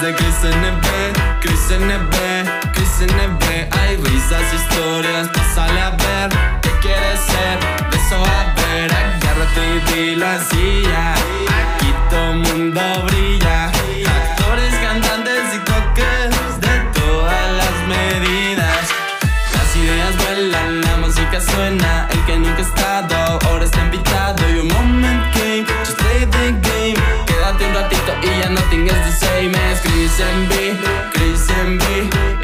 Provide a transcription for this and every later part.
de Chris NB, Chris NB, Chris NB. Hay risas, historias, pásale a ver qué quieres ser. De eso a ver, agárrate y dilo así ya. Aquí todo mundo brilla. Chris and B. Chris and B.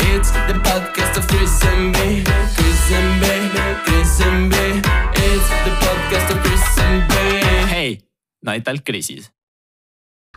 It's the podcast of Chris and B. Chris and B. Chris and B. It's the podcast of Chris and B. Crisis.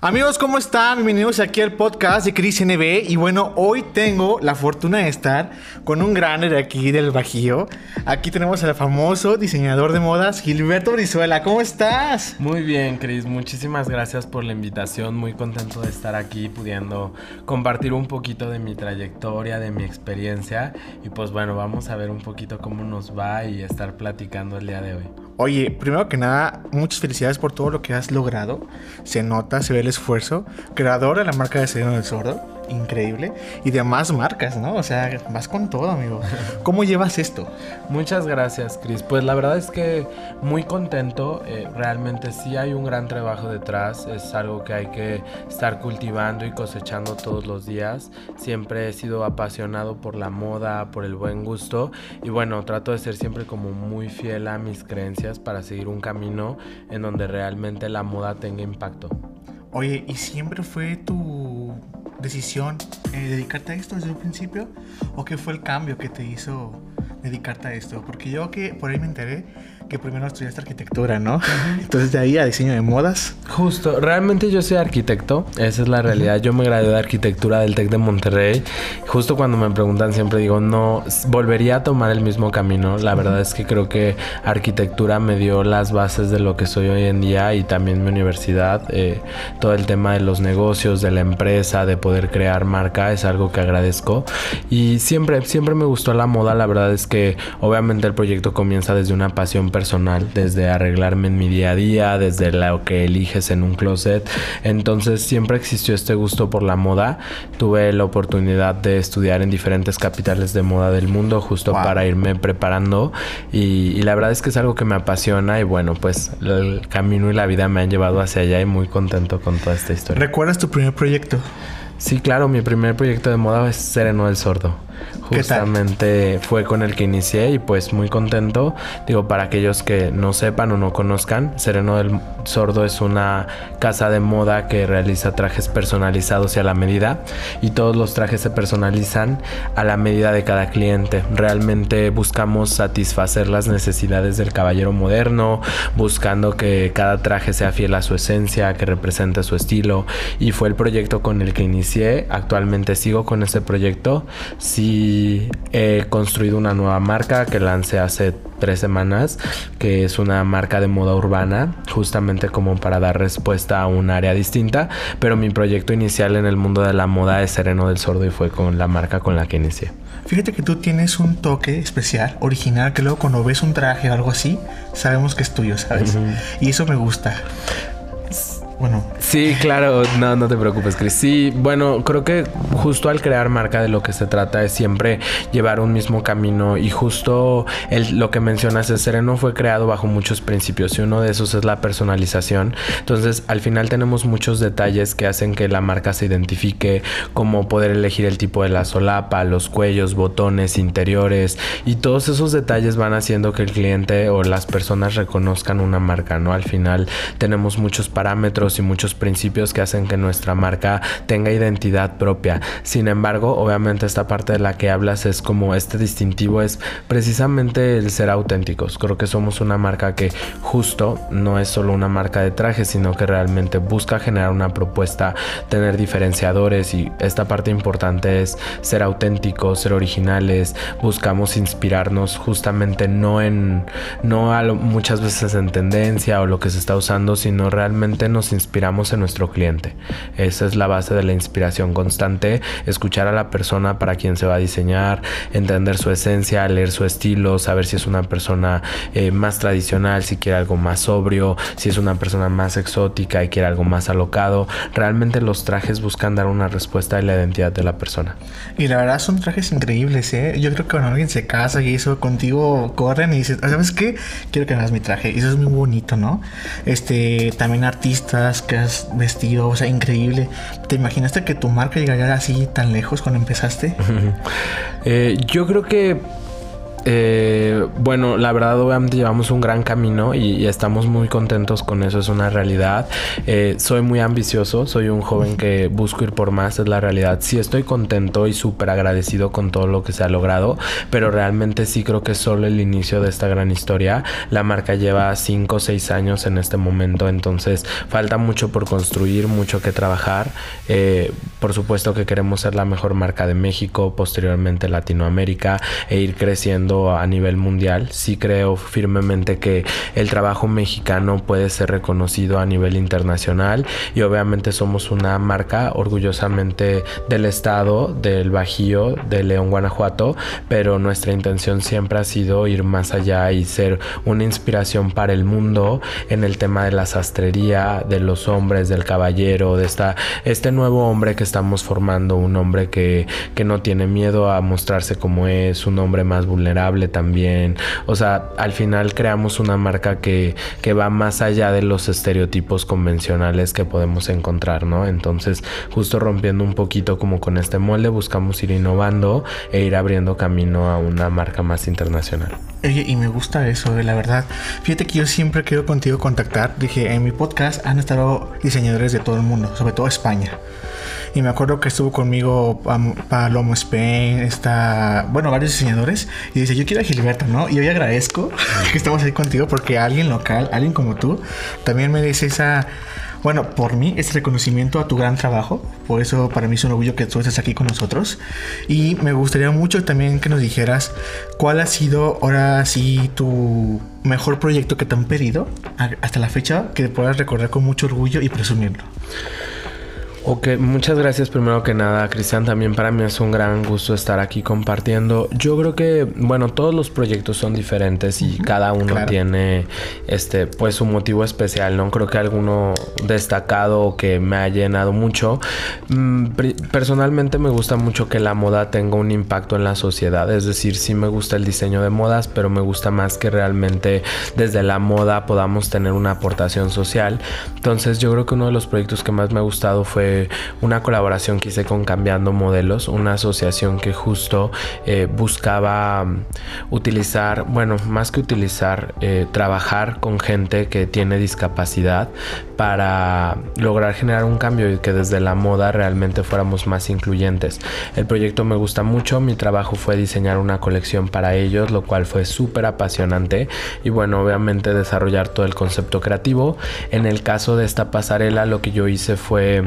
Amigos, ¿cómo están? Bienvenidos aquí al podcast de Cris NB. Y bueno, hoy tengo la fortuna de estar con un grande de aquí del Bajío. Aquí tenemos al famoso diseñador de modas, Gilberto Brizuela. ¿Cómo estás? Muy bien, Cris. Muchísimas gracias por la invitación. Muy contento de estar aquí pudiendo compartir un poquito de mi trayectoria, de mi experiencia. Y pues bueno, vamos a ver un poquito cómo nos va y estar platicando el día de hoy. Oye, primero que nada, muchas felicidades por todo lo que has logrado. Se nota, se ve el esfuerzo. Creador de la marca de Sereno del Sordo. Increíble. Y de más marcas, ¿no? O sea, vas con todo, amigo. ¿Cómo llevas esto? Muchas gracias, Cris. Pues la verdad es que muy contento. Eh, realmente sí hay un gran trabajo detrás. Es algo que hay que estar cultivando y cosechando todos los días. Siempre he sido apasionado por la moda, por el buen gusto. Y bueno, trato de ser siempre como muy fiel a mis creencias para seguir un camino en donde realmente la moda tenga impacto. Oye, ¿y siempre fue tu decisión eh, dedicarte a esto desde un principio? ¿O qué fue el cambio que te hizo dedicarte a esto? Porque yo que por ahí me enteré que primero estudiaste arquitectura, ¿no? Entonces de ahí a diseño de modas. Justo, realmente yo soy arquitecto, esa es la realidad. Yo me gradué de arquitectura del TEC de Monterrey. Justo cuando me preguntan siempre digo, no, volvería a tomar el mismo camino. La verdad es que creo que arquitectura me dio las bases de lo que soy hoy en día y también mi universidad. Eh, todo el tema de los negocios, de la empresa, de poder crear marca es algo que agradezco. Y siempre, siempre me gustó la moda. La verdad es que obviamente el proyecto comienza desde una pasión personal personal, desde arreglarme en mi día a día, desde lo que eliges en un closet. Entonces siempre existió este gusto por la moda. Tuve la oportunidad de estudiar en diferentes capitales de moda del mundo justo wow. para irme preparando y, y, la verdad es que es algo que me apasiona y bueno, pues el camino y la vida me han llevado hacia allá y muy contento con toda esta historia. ¿Recuerdas tu primer proyecto? Sí, claro, mi primer proyecto de moda es Sereno del Sordo. Justamente fue con el que inicié y pues muy contento. Digo, para aquellos que no sepan o no conozcan, Sereno del Sordo es una casa de moda que realiza trajes personalizados y a la medida. Y todos los trajes se personalizan a la medida de cada cliente. Realmente buscamos satisfacer las necesidades del caballero moderno, buscando que cada traje sea fiel a su esencia, que represente su estilo. Y fue el proyecto con el que inicié. Actualmente sigo con ese proyecto. Sí he construido una nueva marca que lancé hace tres semanas, que es una marca de moda urbana, justamente como para dar respuesta a un área distinta, pero mi proyecto inicial en el mundo de la moda es Sereno del Sordo y fue con la marca con la que inicié. Fíjate que tú tienes un toque especial, original, que luego cuando ves un traje o algo así, sabemos que es tuyo, ¿sabes? Uh -huh. Y eso me gusta. Bueno. Sí, claro, no, no te preocupes, Chris. Sí, bueno, creo que justo al crear marca de lo que se trata es siempre llevar un mismo camino y justo el, lo que mencionas, el Sereno fue creado bajo muchos principios y uno de esos es la personalización. Entonces, al final tenemos muchos detalles que hacen que la marca se identifique, como poder elegir el tipo de la solapa, los cuellos, botones, interiores y todos esos detalles van haciendo que el cliente o las personas reconozcan una marca, ¿no? Al final tenemos muchos parámetros y muchos principios que hacen que nuestra marca tenga identidad propia. Sin embargo, obviamente esta parte de la que hablas es como este distintivo es precisamente el ser auténticos. Creo que somos una marca que justo no es solo una marca de trajes, sino que realmente busca generar una propuesta, tener diferenciadores y esta parte importante es ser auténticos, ser originales, buscamos inspirarnos justamente no en no a lo, muchas veces en tendencia o lo que se está usando, sino realmente nos inspiramos nuestro cliente. Esa es la base de la inspiración constante, escuchar a la persona para quien se va a diseñar, entender su esencia, leer su estilo, saber si es una persona eh, más tradicional, si quiere algo más sobrio, si es una persona más exótica y quiere algo más alocado. Realmente los trajes buscan dar una respuesta a la identidad de la persona. Y la verdad son trajes increíbles, ¿eh? Yo creo que cuando alguien se casa y eso contigo corren y dices, ¿sabes qué? Quiero que hagas mi traje. Y eso es muy bonito, ¿no? Este, también artistas que has vestido, o sea, increíble. ¿Te imaginaste que tu marca llegaría así tan lejos cuando empezaste? Eh, yo creo que eh, bueno, la verdad obviamente llevamos un gran camino y, estamos muy contentos con eso, es una realidad. Eh, soy muy ambicioso, soy un joven que busco ir por más, es la realidad. Sí estoy contento y súper agradecido con todo lo que se ha logrado, pero realmente sí creo que es solo el inicio de esta gran historia. La marca lleva 5 o 6 años en este momento, entonces falta mucho por construir, mucho que trabajar. Eh, por supuesto que queremos ser la mejor marca de México, posteriormente Latinoamérica e ir creciendo a nivel mundial. Sí creo firmemente que el trabajo mexicano puede ser reconocido a nivel internacional y obviamente somos una marca orgullosamente del estado, del Bajío, de León, Guanajuato, pero nuestra intención siempre ha sido ir más allá y ser una inspiración para el mundo en el tema de la sastrería, de los hombres, del caballero, de esta, este nuevo hombre que estamos formando, un hombre que, que no tiene miedo a mostrarse como es, un hombre más vulnerable también. O sea, al final creamos una marca que, que va más allá de los estereotipos convencionales que podemos encontrar, ¿no? Entonces, justo rompiendo un poquito como con este molde, buscamos ir innovando e ir abriendo camino a una marca más internacional. Oye, y me gusta eso, la verdad. Fíjate que yo siempre quiero contigo contactar. Dije, en mi podcast han estado diseñadores de todo el mundo, sobre todo España. Y me acuerdo que estuvo conmigo Palomo Spain, está, bueno, varios diseñadores. Y dice, yo quiero a Gilberto, ¿no? Y hoy agradezco que estamos ahí contigo porque alguien local, alguien como tú, también me dice esa bueno, por mí es reconocimiento a tu gran trabajo. Por eso para mí es un orgullo que tú estés aquí con nosotros. Y me gustaría mucho también que nos dijeras cuál ha sido ahora sí tu mejor proyecto que te han pedido hasta la fecha que puedas recordar con mucho orgullo y presumirlo. Ok, muchas gracias primero que nada, Cristian. También para mí es un gran gusto estar aquí compartiendo. Yo creo que, bueno, todos los proyectos son diferentes y cada uno tiene, este, pues su motivo especial. No creo que alguno destacado que me ha llenado mucho. Mm, personalmente me gusta mucho que la moda tenga un impacto en la sociedad. Es decir, sí me gusta el diseño de modas, pero me gusta más que realmente desde la moda podamos tener una aportación social. Entonces, yo creo que uno de los proyectos que más me ha gustado fue una colaboración que hice con Cambiando Modelos, una asociación que justo eh, buscaba mm, utilizar, bueno, más que utilizar, eh, trabajar con gente que tiene discapacidad para lograr generar un cambio y que desde la moda realmente fuéramos más incluyentes. El proyecto me gusta mucho, mi trabajo fue diseñar una colección para ellos, lo cual fue súper apasionante y bueno, obviamente desarrollar todo el concepto creativo. En el caso de esta pasarela, lo que yo hice fue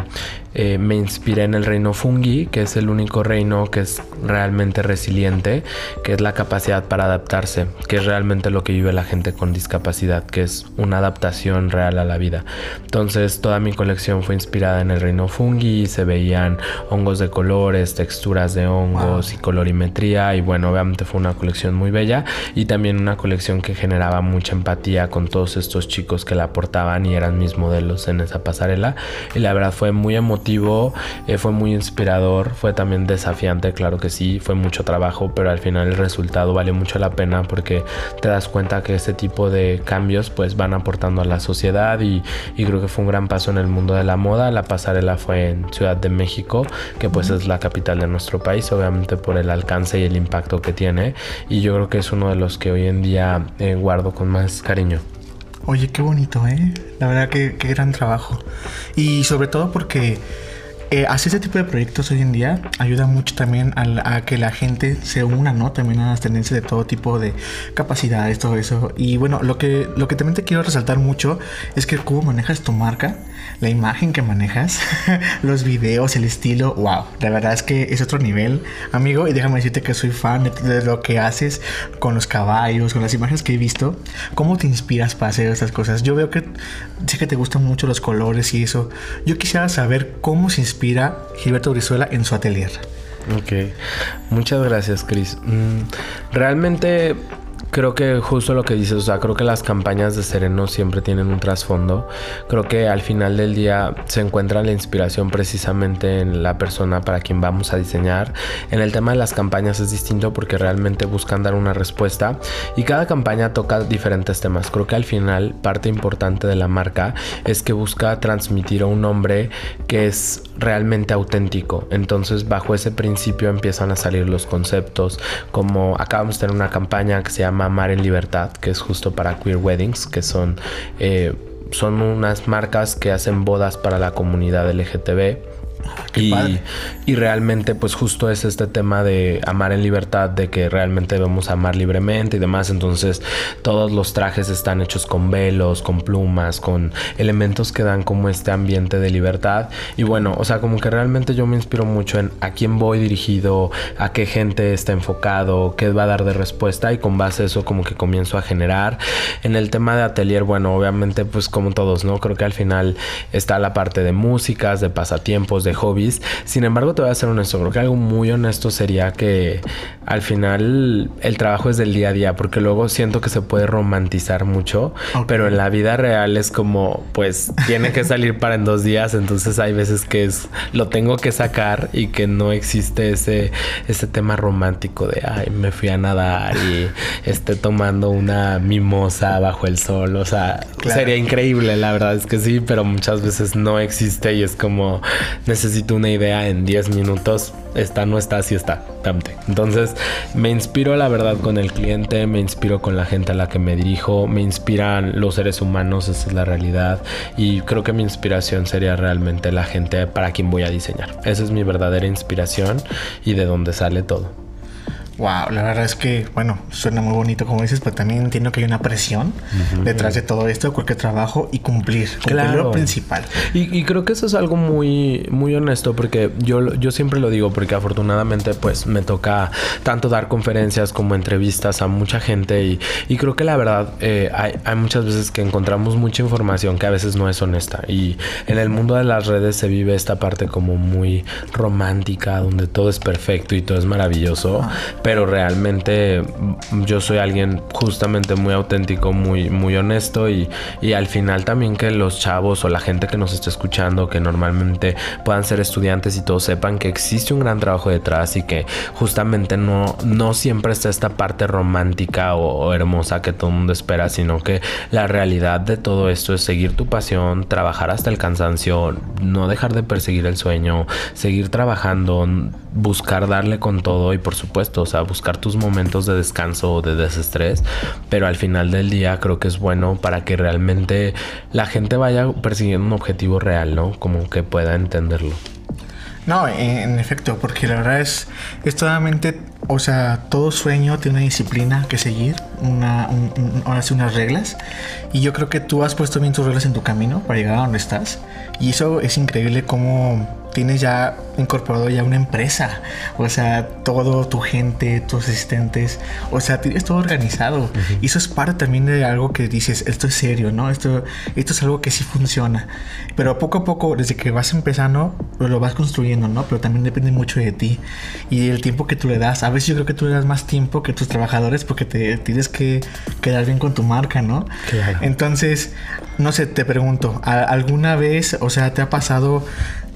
eh, me inspiré en el reino fungi, que es el único reino que es realmente resiliente, que es la capacidad para adaptarse, que es realmente lo que vive la gente con discapacidad, que es una adaptación real a la vida. Entonces toda mi colección fue inspirada en el reino fungi, se veían hongos de colores, texturas de hongos y colorimetría y bueno, obviamente fue una colección muy bella y también una colección que generaba mucha empatía con todos estos chicos que la aportaban y eran mis modelos en esa pasarela y la verdad fue muy emotivo, eh, fue muy inspirador, fue también desafiante, claro que sí, fue mucho trabajo, pero al final el resultado vale mucho la pena porque te das cuenta que este tipo de cambios pues van aportando a la sociedad y, creo que fue un gran paso en el mundo de la moda. La pasarela fue en Ciudad de México, que pues es la capital de nuestro país, obviamente por el alcance y el impacto que tiene y yo creo que es uno de los que hoy en día eh, guardo con más cariño. Oye, qué bonito, ¿eh? La verdad que qué gran trabajo. Y sobre todo porque eh, hacer ese tipo de proyectos hoy en día ayuda mucho también a, a, que la gente se una, ¿no? También a las tendencias de todo tipo de capacidades, todo eso. Y bueno, lo que, lo que también te quiero resaltar mucho es que cómo manejas tu marca, la imagen que manejas, los videos, el estilo, wow, la verdad es que es otro nivel, amigo. Y déjame decirte que soy fan de, de lo que haces con los caballos, con las imágenes que he visto. ¿Cómo te inspiras para hacer estas cosas? Yo veo que sí que te gustan mucho los colores y eso. Yo quisiera saber cómo se inspira Gilberto Brizuela en su atelier. Ok, muchas gracias Chris. Mm, realmente creo que justo lo que dices, o sea, creo que las campañas de Sereno siempre tienen un trasfondo. Creo que al final del día se encuentra la inspiración precisamente en la persona para quien vamos a diseñar. En el tema de las campañas es distinto porque realmente buscan dar una respuesta y cada campaña toca diferentes temas. Creo que al final parte importante de la marca es que busca transmitir a un nombre que es realmente auténtico. Entonces, bajo ese principio empiezan a salir los conceptos, como acabamos de tener una campaña que se llama Amar en Libertad, que es justo para queer weddings, que son, eh, son unas marcas que hacen bodas para la comunidad LGTB y, y, realmente pues justo es este tema de amar en libertad, de que realmente debemos amar libremente y demás. Entonces todos los trajes están hechos con velos, con plumas, con elementos que dan como este ambiente de libertad. Y bueno, o sea, como que realmente yo me inspiro mucho en a quién voy dirigido, a qué gente está enfocado, qué va a dar de respuesta y con base a eso como que comienzo a generar. En el tema de atelier, bueno, obviamente pues como todos, ¿no? Creo que al final está la parte de músicas, de pasatiempos, de hobbies. Sin embargo, te voy a ser honesto. Creo que algo muy honesto sería que al final el trabajo es del día a día, porque luego siento que se puede romantizar mucho, pero en la vida real es como, pues, tiene que salir para en dos días. Entonces hay veces que es, lo tengo que sacar y que no existe ese, ese tema romántico de, ay, me fui a nadar y esté tomando una mimosa bajo el sol. O sea, sería increíble, la verdad es que sí, pero muchas veces no existe y es como, necesito una idea en 10 minutos, esta no está, sí está, dame. Entonces me inspiro la verdad con el cliente, me inspiro con la gente a la que me dirijo, me inspiran los seres humanos, esa es la realidad y creo que mi inspiración sería realmente la gente para quien voy a diseñar. Esa es mi verdadera inspiración y de donde sale todo. Wow, la verdad es que, bueno, suena muy bonito como dices, pero también entiendo que hay una presión detrás de todo esto, cualquier trabajo y cumplir, cumplir lo principal. Y, y, creo que eso es algo muy, muy honesto, porque yo, yo siempre lo digo, porque afortunadamente pues me toca tanto dar conferencias como entrevistas a mucha gente y, y creo que la verdad eh, hay, hay muchas veces que encontramos mucha información que a veces no es honesta y en el mundo de las redes se vive esta parte como muy romántica, donde todo es perfecto y todo es maravilloso. Pero realmente yo soy alguien justamente muy auténtico, muy, muy honesto y, y, al final también que los chavos o la gente que nos está escuchando, que normalmente puedan ser estudiantes y todos sepan que existe un gran trabajo detrás y que justamente no, no siempre está esta parte romántica o, o hermosa que todo el mundo espera, sino que la realidad de todo esto es seguir tu pasión, trabajar hasta el cansancio, no dejar de perseguir el sueño, seguir trabajando, buscar darle con todo y por supuesto, sea, buscar tus momentos de descanso o de desestrés, pero al final del día creo que es bueno para que realmente la gente vaya persiguiendo un objetivo real, ¿no? Como que pueda entenderlo. No, en, efecto, porque la verdad es, es totalmente, o sea, todo sueño tiene una disciplina que seguir, una, un, un, ahora sí, unas reglas, y yo creo que tú has puesto bien tus reglas en tu camino para llegar a donde estás, y eso es increíble como tienes ya incorporado ya una empresa, o sea, todo tu gente, tus asistentes, o sea, tienes todo organizado. Uh -huh. Y eso es parte también de algo que dices, esto es serio, ¿no? Esto, esto es algo que sí funciona. Pero poco a poco, desde que vas empezando, lo vas construyendo, ¿no? Pero también depende mucho de ti y el tiempo que tú le das. A veces yo creo que tú le das más tiempo que tus trabajadores porque te tienes que quedar bien con tu marca, ¿no? Claro. Entonces, no sé, te pregunto, ¿alguna vez, o sea, te ha pasado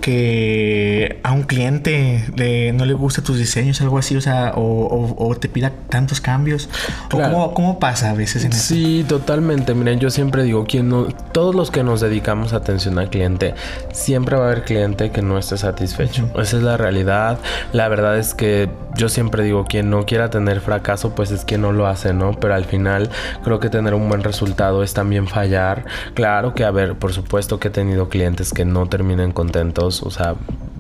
que a un cliente le, no le gusta tus diseños, algo así, o sea, o, o, o te pida tantos cambios? Claro. ¿O cómo, cómo, pasa a veces en? Sí, totalmente. Miren, yo siempre digo, quien no, todos los que nos dedicamos a atención al cliente, siempre va a haber cliente que no esté satisfecho. Uh -huh. Esa es la realidad. La verdad es que yo siempre digo, quien no quiera tener fracaso, pues es quien no lo hace, ¿no? Pero al final creo que tener un buen resultado es también fallar. Claro que, a ver, por supuesto que he tenido clientes que no terminen contentos, o sea,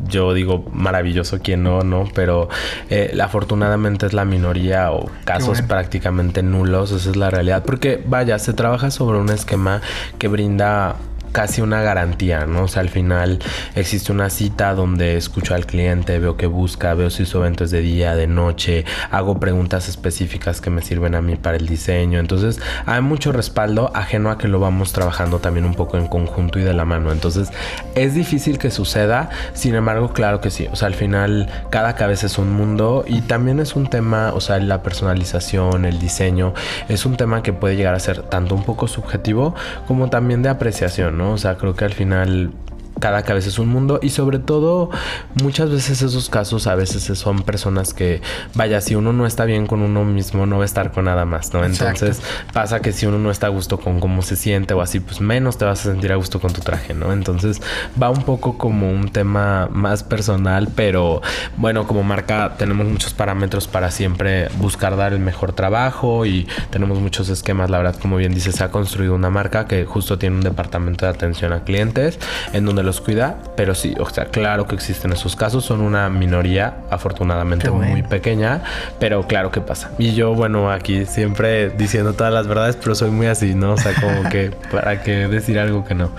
yo digo maravilloso quien no, ¿no? Pero eh, afortunadamente es la minoría o casos prácticamente nulos, esa es la realidad. Porque vaya, se trabaja sobre un esquema que brinda casi una garantía, ¿no? O sea, al final existe una cita donde escucho al cliente, veo que busca, veo si su evento es de día, de noche, hago preguntas específicas que me sirven a mí para el diseño. Entonces, hay mucho respaldo ajeno a que lo vamos trabajando también un poco en conjunto y de la mano. Entonces, es difícil que suceda, sin embargo, claro que sí. O sea, al final cada cabeza es un mundo y también es un tema, o sea, la personalización, el diseño, es un tema que puede llegar a ser tanto un poco subjetivo como también de apreciación. ¿no? O sea, creo que al final cada cabeza es un mundo. Y sobre todo muchas veces esos casos a veces son personas que vaya si uno no está bien con uno mismo no va a estar con nada más no entonces pasa que si uno no está a gusto con cómo se siente o así pues menos te vas a sentir a gusto con tu traje no entonces va un poco como un tema más personal pero bueno como marca tenemos muchos parámetros para siempre buscar dar el mejor trabajo y tenemos muchos esquemas la verdad como bien dices se ha construido una marca que justo tiene un departamento de atención a clientes en donde los cuida, pero sí, o sea, claro que existen esos casos, son una minoría, afortunadamente muy pequeña, pero claro que pasa. Y yo, bueno, aquí siempre diciendo todas las verdades, pero soy muy así, ¿no? O sea, como que para que decir algo que no.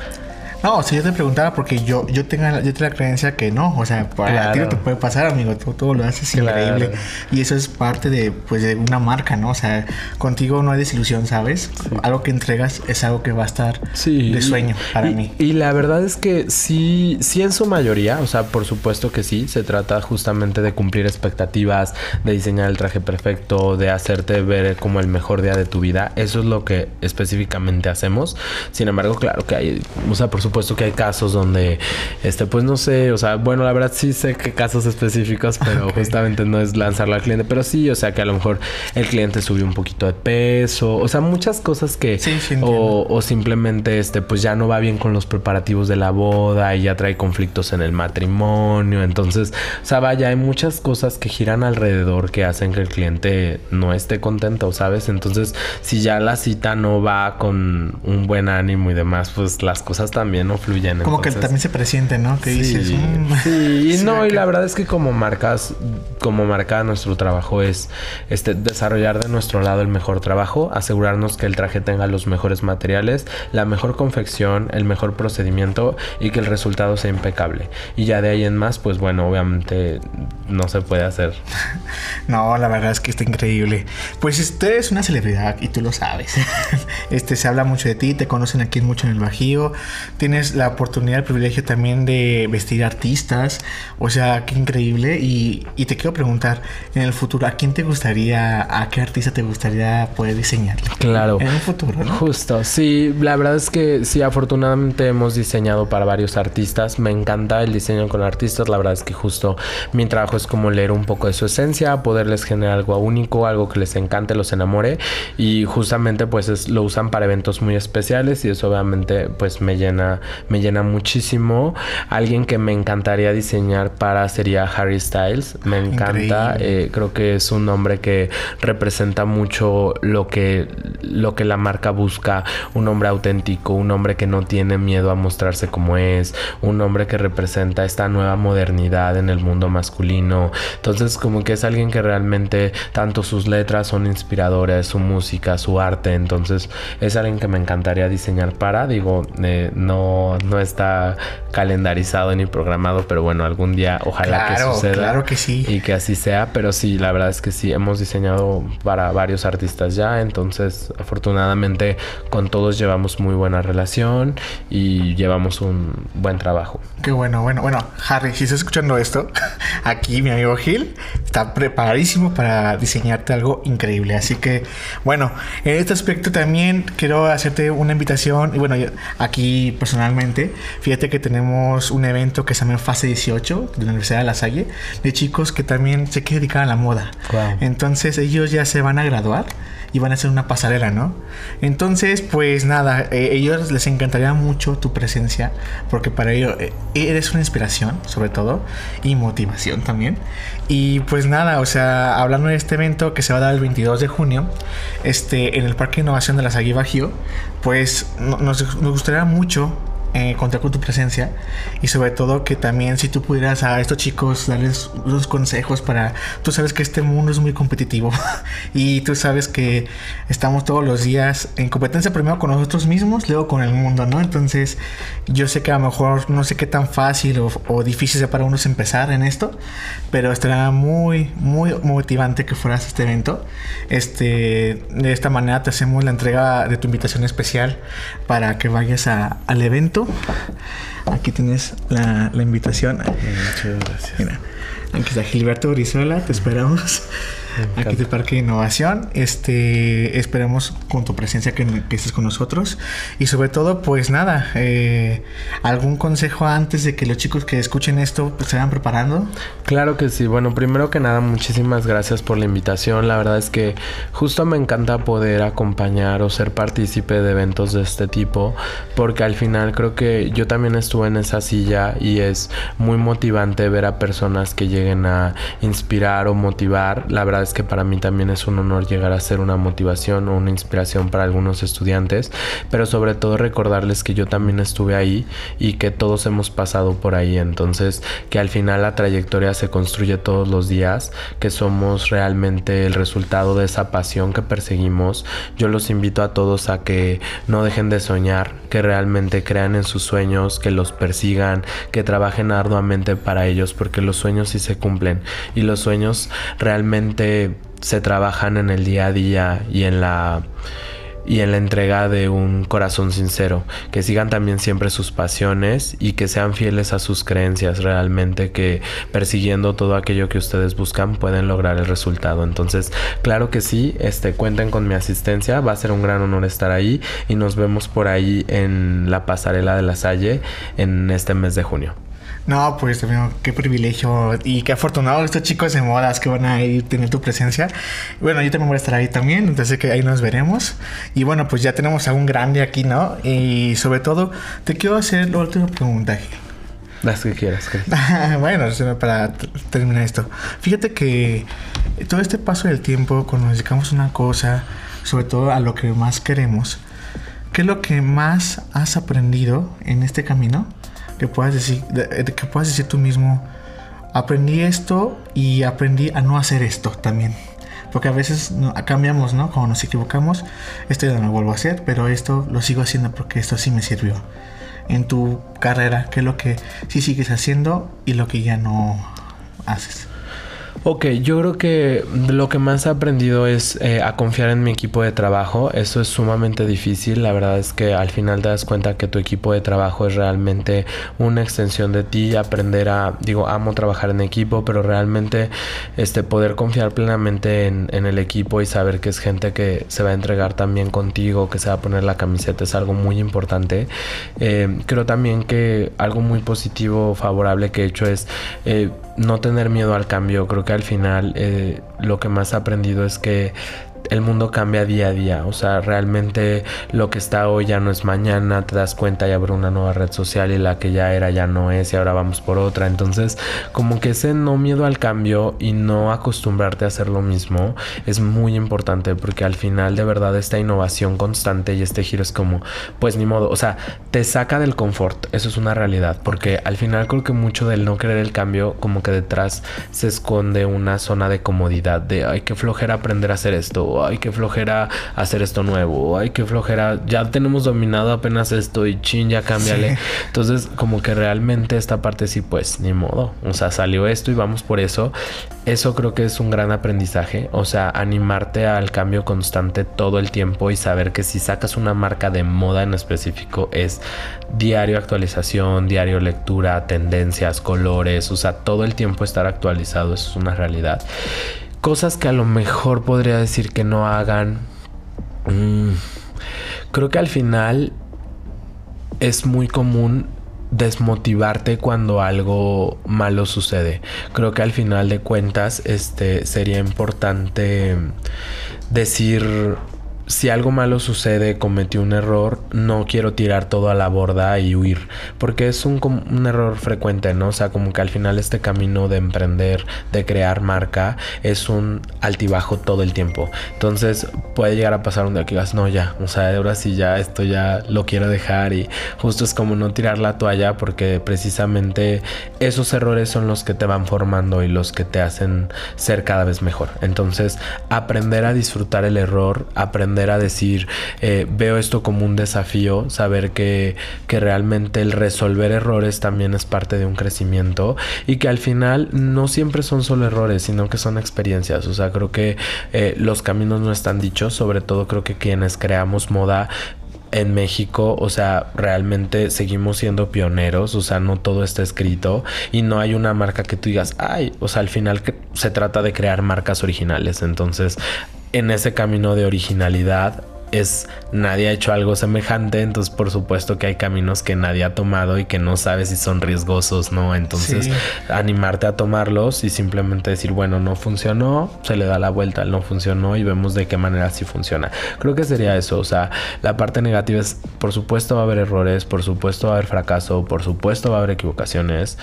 No, si yo te preguntaba porque yo, yo, tengo, yo tengo la creencia que no, o sea, para ti no te puede pasar, amigo, tú todo lo haces increíble. Y eso es parte de, pues, de una marca, ¿no? O sea, contigo no hay desilusión, ¿sabes? Algo que entregas es algo que va a estar de sueño para mí. Y la verdad es que sí, sí en su mayoría, o sea, por supuesto que sí, se trata justamente de cumplir expectativas, de diseñar el traje perfecto, de hacerte ver como el mejor día de tu vida. Eso es lo que específicamente hacemos. Sin embargo, claro que hay, o sea, por supuesto, supuesto que hay casos donde, este, pues no sé, o sea, bueno, la verdad sí sé que casos específicos, pero justamente no es lanzarlo al cliente, pero sí, o sea, que a lo mejor el cliente subió un poquito de peso, o sea, muchas cosas que, sí, sí, o, o, simplemente, este, pues ya no va bien con los preparativos de la boda y ya trae conflictos en el matrimonio, entonces, o sea, vaya, hay muchas cosas que giran alrededor que hacen que el cliente no esté contento, ¿sabes? Entonces, si ya la cita no va con un buen ánimo y demás, pues las cosas también no fluyen. Como que también se presiente, ¿no? Que dices. Mm". Sí, y no, y la verdad es que como marcas, como marca, nuestro trabajo es este desarrollar de nuestro lado el mejor trabajo, asegurarnos que el traje tenga los mejores materiales, la mejor confección, el mejor procedimiento y que el resultado sea impecable. Y ya de ahí en más, pues bueno, obviamente no se puede hacer. No, la verdad es que está increíble. Pues usted es una celebridad y tú lo sabes. Este se habla mucho de ti, te conocen aquí mucho en el Bajío tienes la oportunidad, el privilegio también de vestir artistas. O sea, qué increíble. Y, y, te quiero preguntar, en el futuro, ¿a quién te gustaría, a qué artista te gustaría poder diseñar? Claro. En el futuro, ¿no? Justo, sí. La verdad es que sí, afortunadamente hemos diseñado para varios artistas. Me encanta el diseño con artistas. La verdad es que justo mi trabajo es como leer un poco de su esencia, poderles generar algo único, algo que les encante, los enamore. Y justamente pues es, lo usan para eventos muy especiales y eso obviamente pues me llena me llena muchísimo. Alguien que me encantaría diseñar para sería Harry Styles. Me encanta. Eh, creo que es un hombre que representa mucho lo que, lo que la marca busca. Un hombre auténtico, un hombre que no tiene miedo a mostrarse como es. Un hombre que representa esta nueva modernidad en el mundo masculino. Entonces como que es alguien que realmente tanto sus letras son inspiradoras, su música, su arte. Entonces es alguien que me encantaría diseñar para. Digo, eh, no no, está calendarizado ni programado, pero bueno, algún día ojalá que suceda. Claro que sí. Y que así sea, pero sí, la verdad es que sí, hemos diseñado para varios artistas ya, entonces afortunadamente con todos llevamos muy buena relación y llevamos un buen trabajo. Qué bueno, bueno, bueno, Harry, si estás escuchando esto, aquí mi amigo Gil está preparadísimo para diseñarte algo increíble, así que bueno, en este aspecto también quiero hacerte una invitación y bueno, aquí personalmente, fíjate que tenemos un evento que se llama Fase 18 de la Universidad de La Salle, de chicos que también se quieren dedicar a la moda. Entonces ellos ya se van a graduar y van a hacer una pasarela, ¿no? Entonces, pues nada, eh, ellos les encantaría mucho tu presencia, porque para ellos eh, eres una inspiración, sobre todo, y motivación también. Y pues nada, o sea, hablando de este evento que se va a dar el 22 de junio, este, en el Parque de Innovación de la Sagui Bajío, pues nos, nos gustaría mucho eh, contar con tu presencia. Y sobre todo que también si tú pudieras a estos chicos darles unos consejos para tú sabes que este mundo es muy competitivo. Y tú sabes que estamos todos los días en competencia primero con nosotros mismos luego con el mundo no entonces yo sé que a lo mejor no sé qué tan fácil o, difícil sea para unos empezar en esto pero estará muy muy motivante que fueras a este evento. Este de esta manera te hacemos la entrega de tu invitación especial para que vayas al evento Aquí tienes la, la invitación. Muchas gracias. Mira, aquí está Gilberto Brizola, te esperamos. Aquí de Parque de Innovación. Este, esperamos con tu presencia que, que, estés con nosotros. Y sobre todo, pues nada, eh, ¿algún consejo antes de que los chicos que escuchen esto pues, se vayan preparando? Claro que sí. Bueno, primero que nada, muchísimas gracias por la invitación. La verdad es que justo me encanta poder acompañar o ser partícipe de eventos de este tipo, porque al final creo que yo también estuve en esa silla y es muy motivante ver a personas que lleguen a inspirar o motivar. La verdad es que para mí también es un honor llegar a ser una motivación o una inspiración para algunos estudiantes, pero sobre todo recordarles que yo también estuve ahí y que todos hemos pasado por ahí, entonces que al final la trayectoria se construye todos los días, que somos realmente el resultado de esa pasión que perseguimos. Yo los invito a todos a que no dejen de soñar, que realmente crean en sus sueños, que los persigan, que trabajen arduamente para ellos, porque los sueños sí se cumplen y los sueños realmente se trabajan en el día a día y en la y en la entrega de un corazón sincero, que sigan también siempre sus pasiones y que sean fieles a sus creencias realmente, que persiguiendo todo aquello que ustedes buscan pueden lograr el resultado. Entonces, claro que sí, este cuenten con mi asistencia, va a ser un gran honor estar ahí y nos vemos por ahí en la pasarela de la Salle en este mes de junio. No, pues también qué privilegio y qué afortunado estos chicos de modas que van a ir tener tu presencia. Bueno, yo también voy a estar ahí también, entonces que ahí nos veremos. Y bueno, pues ya tenemos a un grande aquí, ¿no? Y sobre todo, te quiero hacer la última pregunta. Las que quieras. bueno, para terminar esto. Fíjate que todo este paso del tiempo, cuando nos dedicamos a una cosa, sobre todo a lo que más queremos, ¿qué es lo que más has aprendido en este camino? Que puedas decir, que puedas decir tú mismo, aprendí esto y aprendí a no hacer esto también. Porque a veces cambiamos, ¿no? Cuando nos equivocamos, esto ya no lo vuelvo a hacer, pero esto lo sigo haciendo porque esto sí me sirvió. En tu carrera, ¿qué es lo que sí sigues haciendo y lo que ya no haces? Ok, yo creo que lo que más he aprendido es eh, a confiar en mi equipo de trabajo. Eso es sumamente difícil. La verdad es que al final te das cuenta que tu equipo de trabajo es realmente una extensión de ti. Aprender a, digo, amo trabajar en equipo, pero realmente este, poder confiar plenamente en, el equipo y saber que es gente que se va a entregar también contigo, que se va a poner la camiseta, es algo muy importante. Eh, creo también que algo muy positivo, favorable que he hecho es eh, no tener miedo al cambio. Creo que al final eh, lo que más he aprendido es que el mundo cambia día a día. O sea, realmente lo que está hoy ya no es mañana. Te das cuenta y abre una nueva red social y la que ya era ya no es y ahora vamos por otra. Entonces, como que ese no miedo al cambio y no acostumbrarte a hacer lo mismo es muy importante porque al final de verdad esta innovación constante y este giro es como, pues ni modo. O sea, te saca del confort. Eso es una realidad porque al final creo que mucho del no querer el cambio, como que detrás se esconde una zona de comodidad de, ay, qué flojera aprender a hacer esto ay, qué flojera hacer esto nuevo, ay, qué flojera, ya tenemos dominado apenas esto y chin, ya cámbiale. Entonces, como que realmente esta parte sí, pues, ni modo. O sea, salió esto y vamos por eso. Eso creo que es un gran aprendizaje. O sea, animarte al cambio constante todo el tiempo y saber que si sacas una marca de moda en específico es diario actualización, diario lectura, tendencias, colores, o sea, todo el tiempo estar actualizado, eso es una realidad. Cosas que a lo mejor podría decir que no hagan. Mm, creo que al final es muy común desmotivarte cuando algo malo sucede. Creo que al final de cuentas este sería importante decir si algo malo sucede, cometí un error, no quiero tirar todo a la borda y huir, porque es un, error frecuente, ¿no? O sea, como que al final este camino de emprender, de crear marca, es un altibajo todo el tiempo. Entonces puede llegar a pasar un día que digas, no, ya, o sea, ahora sí ya, esto ya lo quiero dejar y justo es como no tirar la toalla porque precisamente esos errores son los que te van formando y los que te hacen ser cada vez mejor. Entonces, aprender a disfrutar el error, aprender a decir, eh, veo esto como un desafío, saber que, que realmente el resolver errores también es parte de un crecimiento y que al final no siempre son solo errores, sino que son experiencias. O sea, creo que eh, los caminos no están dichos, sobre todo creo que quienes creamos moda en México, o sea, realmente seguimos siendo pioneros, o sea, no todo está escrito y no hay una marca que tú digas, ay, o sea, al final se trata de crear marcas originales, entonces en ese camino de originalidad es nadie ha hecho algo semejante, entonces por supuesto que hay caminos que nadie ha tomado y que no sabes si son riesgosos, ¿no? Entonces animarte a tomarlos y simplemente decir, bueno, no funcionó, se le da la vuelta, no funcionó y vemos de qué manera sí funciona. Creo que sería eso, o sea, la parte negativa es, por supuesto va a haber errores, por supuesto va a haber fracaso, por supuesto va a haber equivocaciones,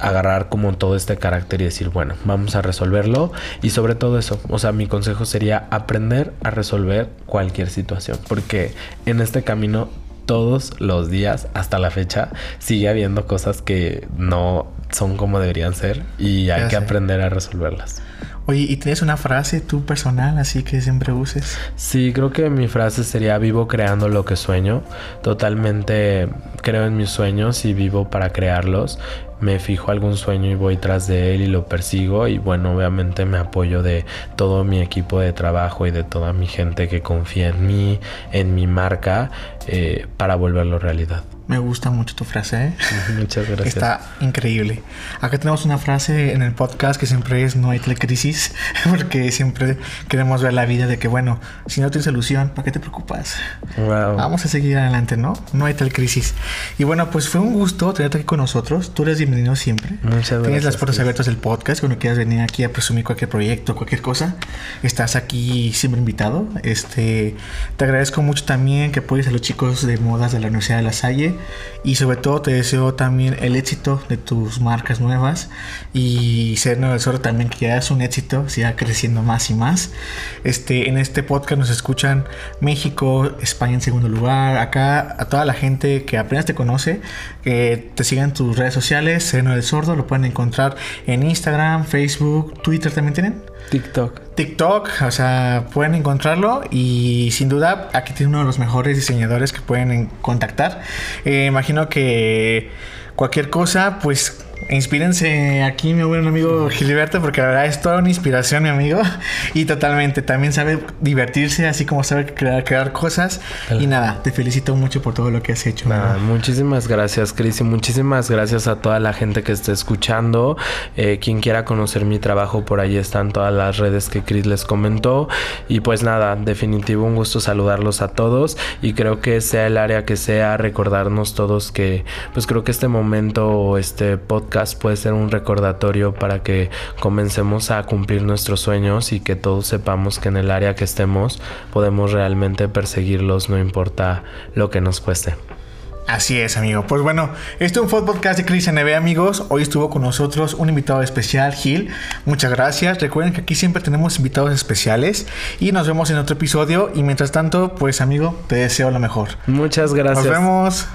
agarrar como todo este carácter y decir, bueno, vamos a resolverlo. Y sobre todo eso, o sea, mi consejo sería aprender a resolver cualquier situación. Porque en este camino todos los días hasta la fecha sigue habiendo cosas que no son como deberían ser y hay que aprender a resolverlas. Oye, ¿y tienes una frase tú personal así que siempre uses? Sí, creo que mi frase sería vivo creando lo que sueño. Totalmente creo en mis sueños y vivo para crearlos me fijo algún sueño y voy tras de él y lo persigo y bueno obviamente me apoyo de todo mi equipo de trabajo y de toda mi gente que confía en mí, en mi marca eh, para volverlo realidad. Me gusta mucho tu frase, ¿eh? Muchas gracias. Está increíble. Acá tenemos una frase en el podcast que siempre es no hay crisis, porque siempre queremos ver la vida de que, bueno, si no tienes solución, ¿para qué te preocupas? Vamos a seguir adelante, ¿no? No hay tal crisis. Y bueno, pues fue un gusto tenerte aquí con nosotros. Tú eres bienvenido siempre. Muchas gracias. Tienes las puertas abiertas del podcast. Cuando quieras venir aquí a presumir cualquier proyecto, cualquier cosa, estás aquí siempre invitado. Este, te agradezco mucho también que apoyes a los chicos de modas de la Universidad de La Salle y sobre todo te deseo también el éxito de tus marcas nuevas y ser tesoro también que ya es un éxito, siga creciendo más y más. Este, en este podcast nos escuchan México, España en segundo lugar, acá a toda la gente que apenas te conoce, que te sigan tus redes sociales, Sereno del Sordo, lo pueden encontrar en Instagram, Facebook, Twitter también tienen. TikTok. TikTok, o sea, pueden encontrarlo y sin duda aquí tiene uno de los mejores diseñadores que pueden contactar. Eh, imagino que cualquier cosa, pues Inspírense aquí, mi buen amigo Gilberto, porque la verdad es toda una inspiración, mi amigo. Y totalmente, también sabe divertirse, así como sabe crear, crear cosas. Y nada, te felicito mucho por todo lo que has hecho. muchísimas gracias, Cris, y muchísimas gracias a toda la gente que esté escuchando. Eh, quien quiera conocer mi trabajo, por ahí están todas las redes que Cris les comentó. Y pues nada, definitivo, un gusto saludarlos a todos. Y creo que sea el área que sea, recordarnos todos que, pues creo que este momento, este podcast, puede ser un recordatorio para que comencemos a cumplir nuestros sueños y que todos sepamos que en el área que estemos podemos realmente perseguirlos, no importa lo que nos cueste. Así es, amigo. Pues bueno, este fue un podcast de Cris NB, amigos. Hoy estuvo con nosotros un invitado especial, Gil. Muchas gracias. Recuerden que aquí siempre tenemos invitados especiales y nos vemos en otro episodio. Y mientras tanto, pues, amigo, te deseo lo mejor. Muchas gracias. Nos vemos.